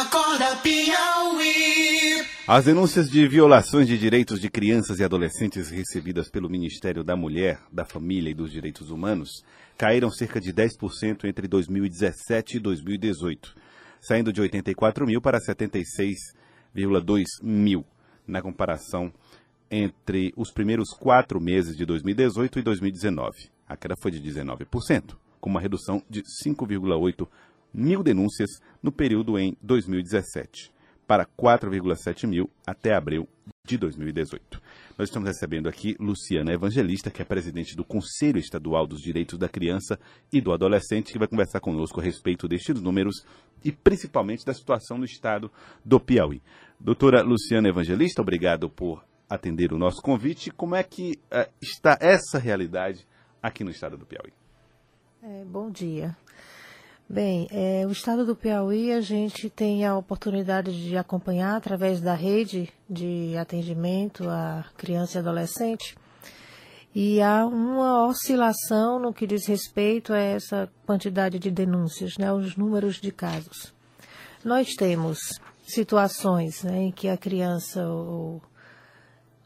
Acorda Piauí. As denúncias de violações de direitos de crianças e adolescentes recebidas pelo Ministério da Mulher, da Família e dos Direitos Humanos caíram cerca de 10% entre 2017 e 2018, saindo de 84 mil para 76,2 mil, na comparação entre os primeiros quatro meses de 2018 e 2019. A queda foi de 19%, com uma redução de 5,8 mil denúncias no período em 2017, para 4,7 mil até abril de 2018. Nós estamos recebendo aqui Luciana Evangelista, que é presidente do Conselho Estadual dos Direitos da Criança e do Adolescente, que vai conversar conosco a respeito destes números e principalmente da situação no estado do Piauí. Doutora Luciana Evangelista, obrigado por atender o nosso convite. Como é que uh, está essa realidade aqui no estado do Piauí? É, bom dia. Bem, é, o estado do Piauí a gente tem a oportunidade de acompanhar através da rede de atendimento a criança e adolescente. E há uma oscilação no que diz respeito a essa quantidade de denúncias, né, os números de casos. Nós temos situações né, em que a criança ou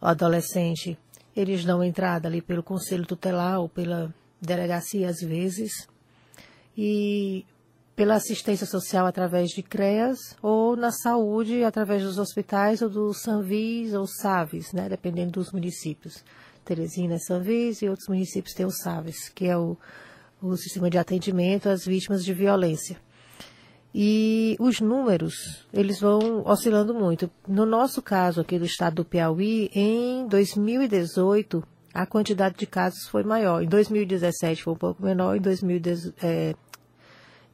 o adolescente eles dão entrada ali pelo conselho tutelar ou pela delegacia às vezes e pela assistência social através de CREAS ou na saúde através dos hospitais ou do Sanvis ou SAVES, né, dependendo dos municípios. Teresina é Sanvis e outros municípios têm o SAVES, que é o, o sistema de atendimento às vítimas de violência. E os números, eles vão oscilando muito. No nosso caso aqui do estado do Piauí, em 2018, a quantidade de casos foi maior. Em 2017 foi um pouco menor, em 2018, é,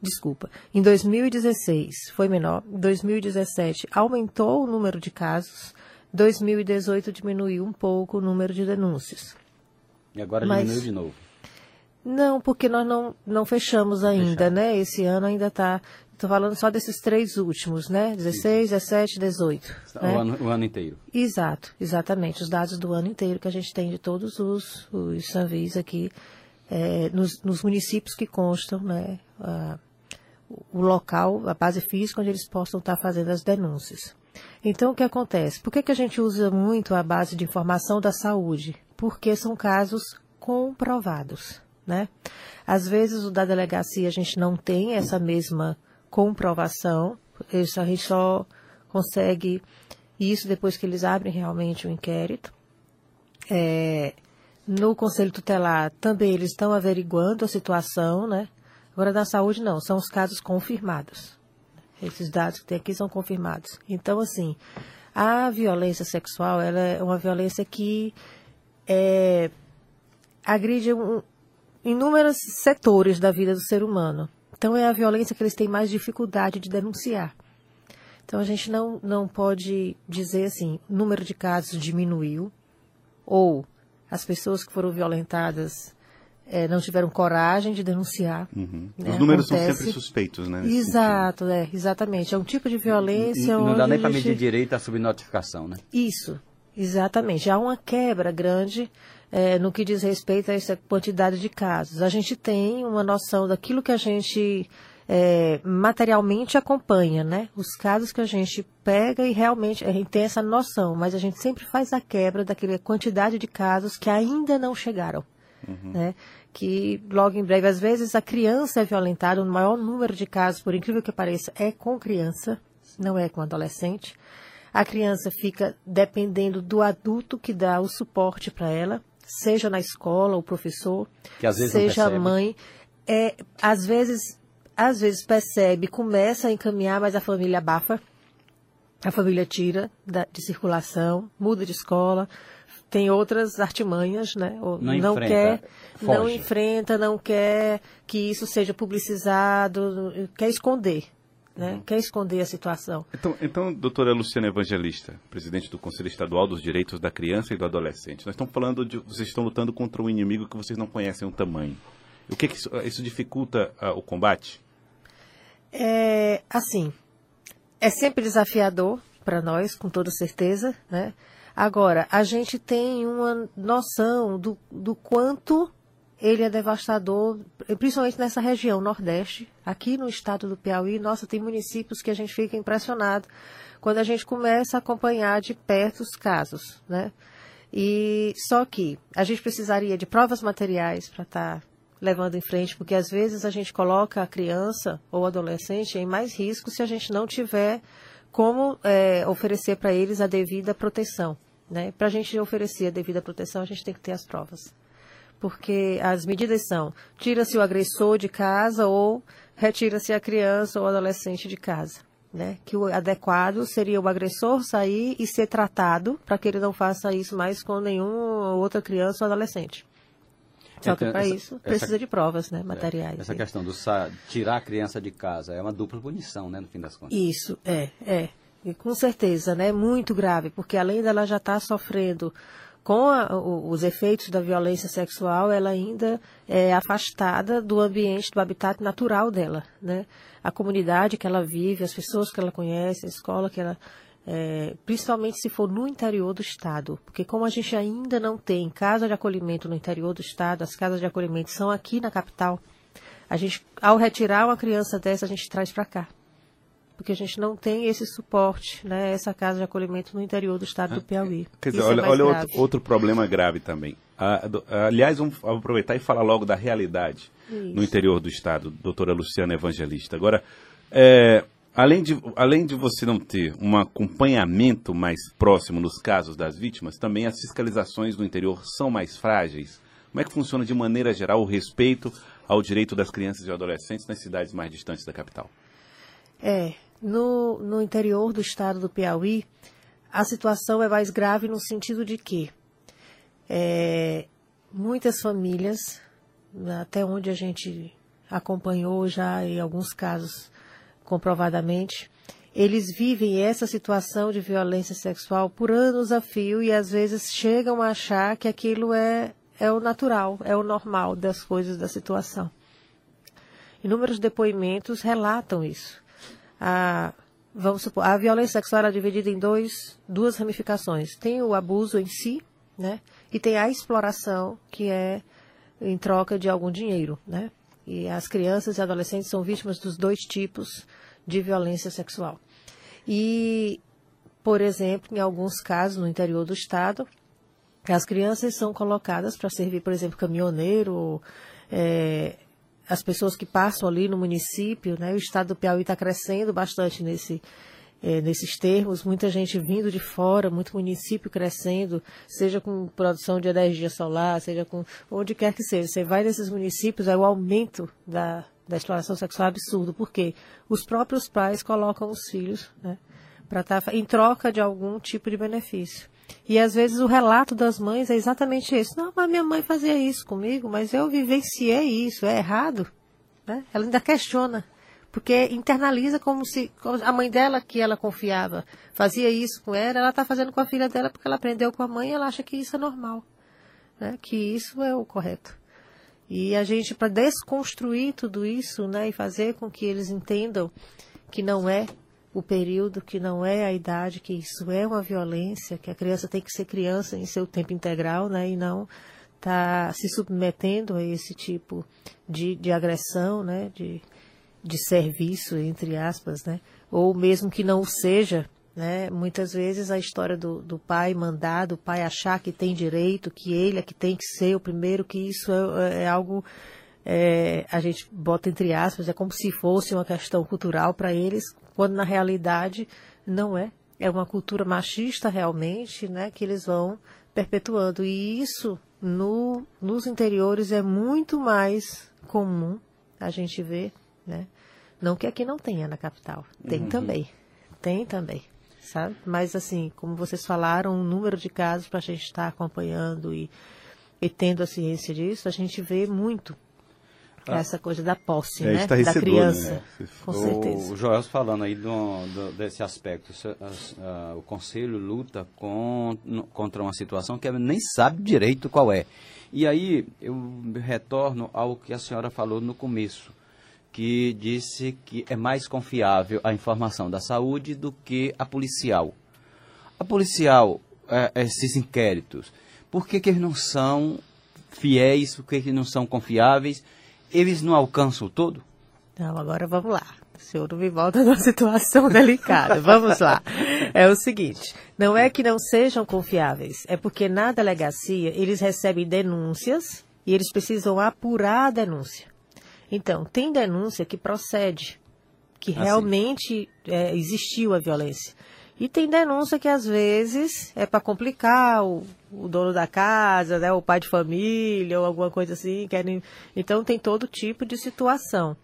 desculpa, em 2016 foi menor, em 2017 aumentou o número de casos, 2018 diminuiu um pouco o número de denúncias. E agora Mas, diminuiu de novo? Não, porque nós não, não fechamos ainda, Fechado. né? Esse ano ainda está. Estou falando só desses três últimos, né? 16, 17, 18. O, né? ano, o ano inteiro. Exato, exatamente. Os dados do ano inteiro que a gente tem de todos os, os Sanvis aqui, é, nos, nos, municípios que constam, né? O local, a base física onde eles possam estar fazendo as denúncias. Então, o que acontece? Por que, que a gente usa muito a base de informação da saúde? Porque são casos comprovados, né? Às vezes, o da delegacia a gente não tem essa mesma comprovação, isso a gente só consegue isso depois que eles abrem realmente o inquérito. É, no Conselho Tutelar também eles estão averiguando a situação, né? Agora, da saúde, não, são os casos confirmados. Esses dados que tem aqui são confirmados. Então, assim, a violência sexual ela é uma violência que é, agride um, inúmeros setores da vida do ser humano. Então, é a violência que eles têm mais dificuldade de denunciar. Então, a gente não, não pode dizer assim, o número de casos diminuiu, ou as pessoas que foram violentadas é, não tiveram coragem de denunciar. Uhum. Né? Os números Acontece. são sempre suspeitos, né? Exato, é, exatamente. É um tipo de violência. E, e não dá nem para medir direito a subnotificação, né? Isso, exatamente. Há uma quebra grande é, no que diz respeito a essa quantidade de casos. A gente tem uma noção daquilo que a gente é, materialmente acompanha, né? Os casos que a gente pega e realmente a gente tem essa noção, mas a gente sempre faz a quebra daquela quantidade de casos que ainda não chegaram uhum. né? Que logo em breve, às vezes, a criança é violentada, o maior número de casos, por incrível que pareça, é com criança, não é com adolescente. A criança fica dependendo do adulto que dá o suporte para ela, seja na escola, o professor, seja a mãe. É, às vezes, às vezes percebe, começa a encaminhar, mas a família abafa. A família tira da, de circulação, muda de escola, tem outras artimanhas, né? Ou não, não enfrenta, quer, foge. não enfrenta, não quer que isso seja publicizado, quer esconder. Né? Uhum. Quer esconder a situação. Então, então, doutora Luciana Evangelista, presidente do Conselho Estadual dos Direitos da Criança e do Adolescente, nós estamos falando de. Vocês estão lutando contra um inimigo que vocês não conhecem o tamanho. O que, que isso, isso, dificulta uh, o combate? É, assim, é sempre desafiador para nós, com toda certeza, né? Agora, a gente tem uma noção do, do quanto ele é devastador, principalmente nessa região nordeste. Aqui no estado do Piauí, nossa, tem municípios que a gente fica impressionado quando a gente começa a acompanhar de perto os casos, né? E só que a gente precisaria de provas materiais para estar tá levando em frente, porque às vezes a gente coloca a criança ou adolescente em mais risco se a gente não tiver como é, oferecer para eles a devida proteção. Né? Para a gente oferecer a devida proteção, a gente tem que ter as provas. Porque as medidas são: tira-se o agressor de casa ou retira-se a criança ou adolescente de casa né? Que o adequado seria o agressor sair e ser tratado para que ele não faça isso mais com nenhuma outra criança ou adolescente. Só que para isso precisa essa, de provas, né, materiais. Essa questão do tirar a criança de casa é uma dupla punição, né, no fim das contas. Isso, é, é. Com certeza, né, muito grave, porque além dela já estar tá sofrendo com a, os efeitos da violência sexual, ela ainda é afastada do ambiente, do habitat natural dela, né? A comunidade que ela vive, as pessoas que ela conhece, a escola que ela... É, principalmente se for no interior do estado, porque como a gente ainda não tem casa de acolhimento no interior do estado, as casas de acolhimento são aqui na capital, a gente, ao retirar uma criança dessa, a gente traz para cá porque a gente não tem esse suporte, né, essa casa de acolhimento no interior do estado do ah, Piauí. Quer dizer, Isso olha, é olha outro, outro, problema grave também. aliás, vamos aproveitar e falar logo da realidade Isso. no interior do estado, doutora Luciana Evangelista. Agora, é, além, de, além de você não ter um acompanhamento mais próximo nos casos das vítimas, também as fiscalizações no interior são mais frágeis. Como é que funciona de maneira geral o respeito ao direito das crianças e adolescentes nas cidades mais distantes da capital? É, no, no interior do estado do Piauí, a situação é mais grave no sentido de que é, muitas famílias, até onde a gente acompanhou já em alguns casos comprovadamente, eles vivem essa situação de violência sexual por anos a fio e às vezes chegam a achar que aquilo é, é o natural, é o normal das coisas da situação. Inúmeros depoimentos relatam isso a, vamos supor, a violência sexual é dividida em dois, duas ramificações. Tem o abuso em si, né? E tem a exploração, que é em troca de algum dinheiro, né? E as crianças e adolescentes são vítimas dos dois tipos de violência sexual. E, por exemplo, em alguns casos no interior do estado, as crianças são colocadas para servir, por exemplo, caminhoneiro, é, as pessoas que passam ali no município, né? O estado do Piauí está crescendo bastante nesse, é, nesses termos, muita gente vindo de fora, muito município crescendo, seja com produção de energia solar, seja com onde quer que seja. Você vai nesses municípios, é o aumento da, da exploração sexual absurdo, porque os próprios pais colocam os filhos, né? Estar tá, em troca de algum tipo de benefício. E às vezes o relato das mães é exatamente isso. Não, mas minha mãe fazia isso comigo, mas eu vivenciei isso, é errado. Né? Ela ainda questiona, porque internaliza como se como a mãe dela, que ela confiava, fazia isso com ela, ela está fazendo com a filha dela porque ela aprendeu com a mãe e ela acha que isso é normal, né? que isso é o correto. E a gente, para desconstruir tudo isso né, e fazer com que eles entendam que não é o período que não é a idade, que isso é uma violência, que a criança tem que ser criança em seu tempo integral, né, e não está se submetendo a esse tipo de, de agressão, né, de, de serviço, entre aspas, né, ou mesmo que não o seja, né, muitas vezes a história do, do pai mandar, do pai achar que tem direito, que ele é que tem que ser o primeiro, que isso é, é algo é, a gente bota entre aspas, é como se fosse uma questão cultural para eles, quando na realidade não é. É uma cultura machista realmente, né, que eles vão perpetuando. E isso no, nos interiores é muito mais comum a gente ver, né? Não que aqui não tenha na capital, tem uhum. também, tem também, sabe? Mas assim, como vocês falaram, o número de casos para a gente estar tá acompanhando e, e tendo a ciência disso, a gente vê muito ah. Essa coisa da posse, é, né? Da criança. Né? Com o, certeza. O Joel falando aí do, do, desse aspecto. Uh, o Conselho luta com, contra uma situação que nem sabe direito qual é. E aí eu retorno ao que a senhora falou no começo, que disse que é mais confiável a informação da saúde do que a policial. A policial, é, esses inquéritos, por que, que eles não são fiéis, o que, que não são confiáveis. Eles não alcançam o todo? Não, agora vamos lá. O senhor não me volta numa situação delicada. Vamos lá. É o seguinte: não é que não sejam confiáveis, é porque na delegacia eles recebem denúncias e eles precisam apurar a denúncia. Então, tem denúncia que procede, que Ah, realmente é, existiu a violência. E tem denúncia que às vezes é para complicar o, o dono da casa, né, o pai de família ou alguma coisa assim. Querem... Então tem todo tipo de situação.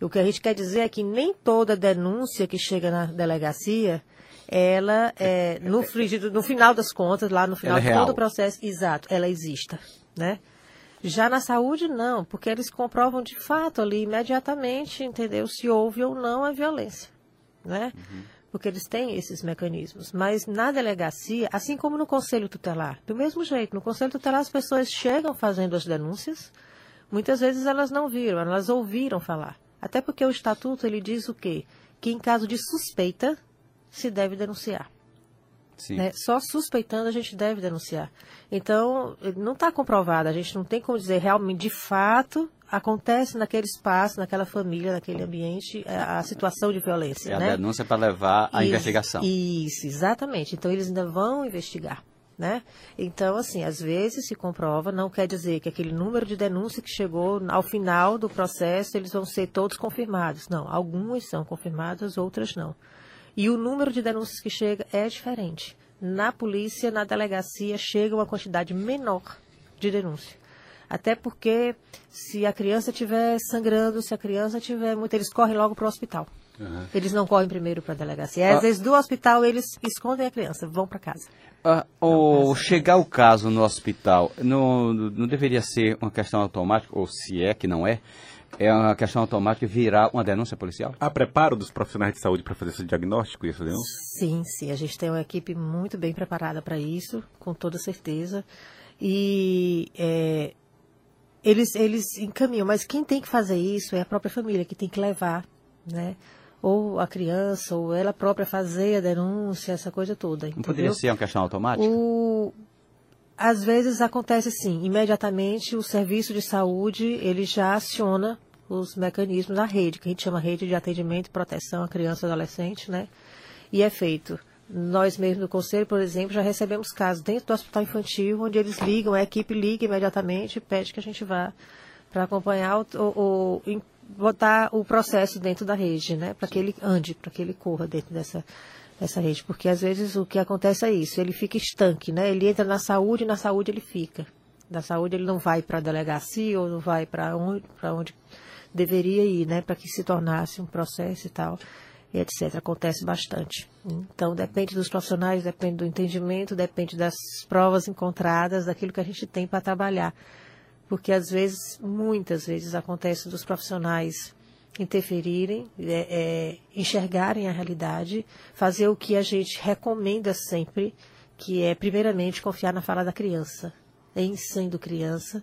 O que a gente quer dizer é que nem toda denúncia que chega na delegacia, ela é, no, frigido- no final das contas, lá no final é de todo o processo, exato, ela exista, né? Já na saúde, não, porque eles comprovam de fato ali imediatamente, entendeu? Se houve ou não a violência, né? Porque eles têm esses mecanismos. Mas na delegacia, assim como no conselho tutelar, do mesmo jeito, no conselho tutelar as pessoas chegam fazendo as denúncias, muitas vezes elas não viram, elas ouviram falar. Até porque o estatuto ele diz o quê? Que em caso de suspeita se deve denunciar. Sim. né? Só suspeitando a gente deve denunciar. Então, não está comprovado, a gente não tem como dizer realmente, de fato, acontece naquele espaço, naquela família, naquele ambiente, a, a situação de violência. É a né? denúncia para levar à investigação. Isso, exatamente. Então eles ainda vão investigar. Né? Então, assim, às vezes se comprova, não quer dizer que aquele número de denúncias que chegou ao final do processo, eles vão ser todos confirmados. Não, algumas são confirmadas, outras não. E o número de denúncias que chega é diferente. Na polícia, na delegacia, chega uma quantidade menor de denúncia. Até porque se a criança estiver sangrando, se a criança tiver muito, eles correm logo para o hospital. Eles não correm primeiro para a delegacia. Às Ah. vezes do hospital eles escondem a criança, vão para casa. Ah, o chegar o caso no hospital não, não deveria ser uma questão automática, ou se é que não é, é uma questão automática virar uma denúncia policial? Há preparo dos profissionais de saúde para fazer esse diagnóstico e essa denúncia? Sim, sim, a gente tem uma equipe muito bem preparada para isso, com toda certeza. E é, eles, eles encaminham, mas quem tem que fazer isso é a própria família, que tem que levar, né? Ou a criança, ou ela própria fazer a denúncia, essa coisa toda. Não poderia entendeu? ser uma questão automática? O... Às vezes acontece assim, imediatamente o serviço de saúde ele já aciona os mecanismos da rede, que a gente chama rede de atendimento e proteção à criança e adolescente, né? E é feito. Nós mesmos do conselho, por exemplo, já recebemos casos dentro do hospital infantil, onde eles ligam, a equipe liga imediatamente e pede que a gente vá para acompanhar o, o, o- em- botar o processo dentro da rede, né? Para que ele ande, para que ele corra dentro dessa dessa rede, porque às vezes o que acontece é isso, ele fica estanque, né? Ele entra na saúde e na saúde ele fica. Da saúde ele não vai para a delegacia ou não vai para onde, para onde deveria ir, né? Para que se tornasse um processo e tal, e etc. Acontece bastante. Então depende dos profissionais, depende do entendimento, depende das provas encontradas, daquilo que a gente tem para trabalhar. Porque às vezes, muitas vezes, acontece dos profissionais interferirem, é, é, enxergarem a realidade, fazer o que a gente recomenda sempre, que é, primeiramente, confiar na fala da criança. Em sendo criança,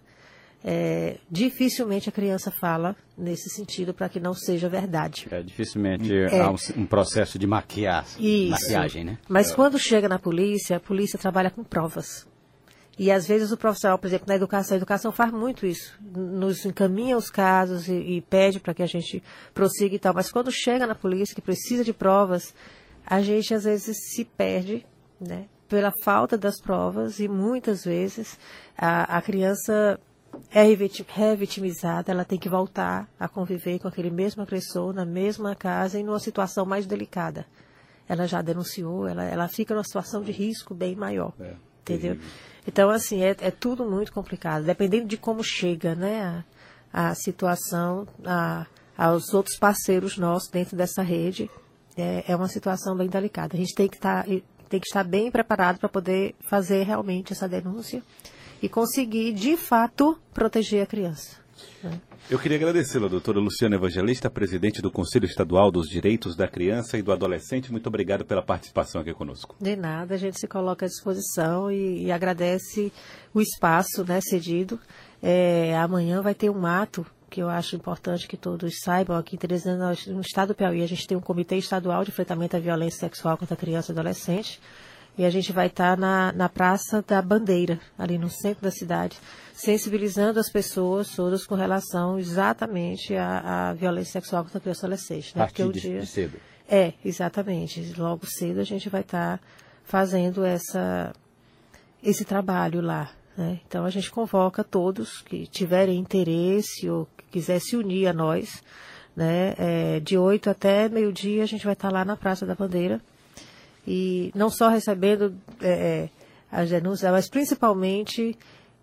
é, dificilmente a criança fala nesse sentido para que não seja verdade. É, dificilmente há um, um processo de maquiar, Isso. maquiagem, né? Mas quando chega na polícia, a polícia trabalha com provas. E às vezes o profissional, por exemplo, na educação, a educação faz muito isso. Nos encaminha os casos e, e pede para que a gente prossiga e tal. Mas quando chega na polícia, que precisa de provas, a gente às vezes se perde, né? Pela falta das provas e muitas vezes a, a criança é reviti- revitimizada, ela tem que voltar a conviver com aquele mesmo agressor na mesma casa e numa situação mais delicada. Ela já denunciou, ela, ela fica numa situação de risco bem maior. entendeu? Então, assim, é, é tudo muito complicado. Dependendo de como chega né, a, a situação a, aos outros parceiros nossos dentro dessa rede, é, é uma situação bem delicada. A gente tem que estar, tem que estar bem preparado para poder fazer realmente essa denúncia e conseguir, de fato, proteger a criança. né? Eu queria agradecê-la, doutora Luciana Evangelista, presidente do Conselho Estadual dos Direitos da Criança e do Adolescente. Muito obrigado pela participação aqui conosco. De nada, a gente se coloca à disposição e, e agradece o espaço né, cedido. É, amanhã vai ter um ato que eu acho importante que todos saibam. Aqui em Teresina, no estado do Piauí, a gente tem um Comitê Estadual de Enfrentamento à Violência Sexual contra Criança e Adolescente. E a gente vai estar na, na Praça da Bandeira, ali no centro da cidade, sensibilizando as pessoas todas com relação exatamente à, à violência sexual contra a criança adolescente. Né? Partir de, de cedo. É, exatamente. Logo cedo a gente vai estar fazendo essa, esse trabalho lá. Né? Então a gente convoca todos que tiverem interesse ou que quiser se unir a nós. Né? É, de 8 até meio-dia a gente vai estar lá na Praça da Bandeira. E não só recebendo é, as denúncias, mas principalmente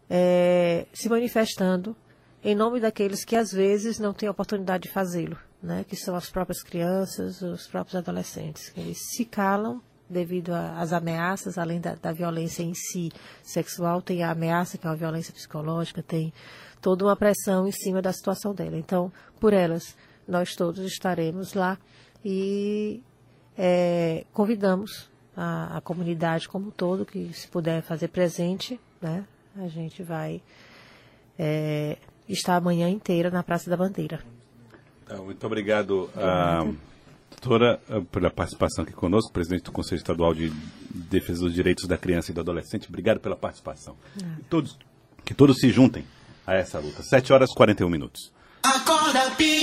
é, se manifestando em nome daqueles que às vezes não têm oportunidade de fazê-lo, né? que são as próprias crianças, os próprios adolescentes. Eles se calam devido às ameaças, além da, da, violência em si sexual, tem a ameaça que é uma violência psicológica, tem toda uma pressão em cima da situação dela. Então, por elas, nós todos estaremos lá e é, convidamos a, a, comunidade como um todo que se puder fazer presente, né? A gente vai é, estar amanhã inteira na Praça da Bandeira. Então, muito obrigado. Uh, doutora, uh, pela participação aqui conosco, presidente do Conselho Estadual de Defesa dos Direitos da Criança e do Adolescente. Obrigado pela participação. É. Todos, que todos se juntem a essa luta. 7 horas e 41 minutos. Acorda, Piauí.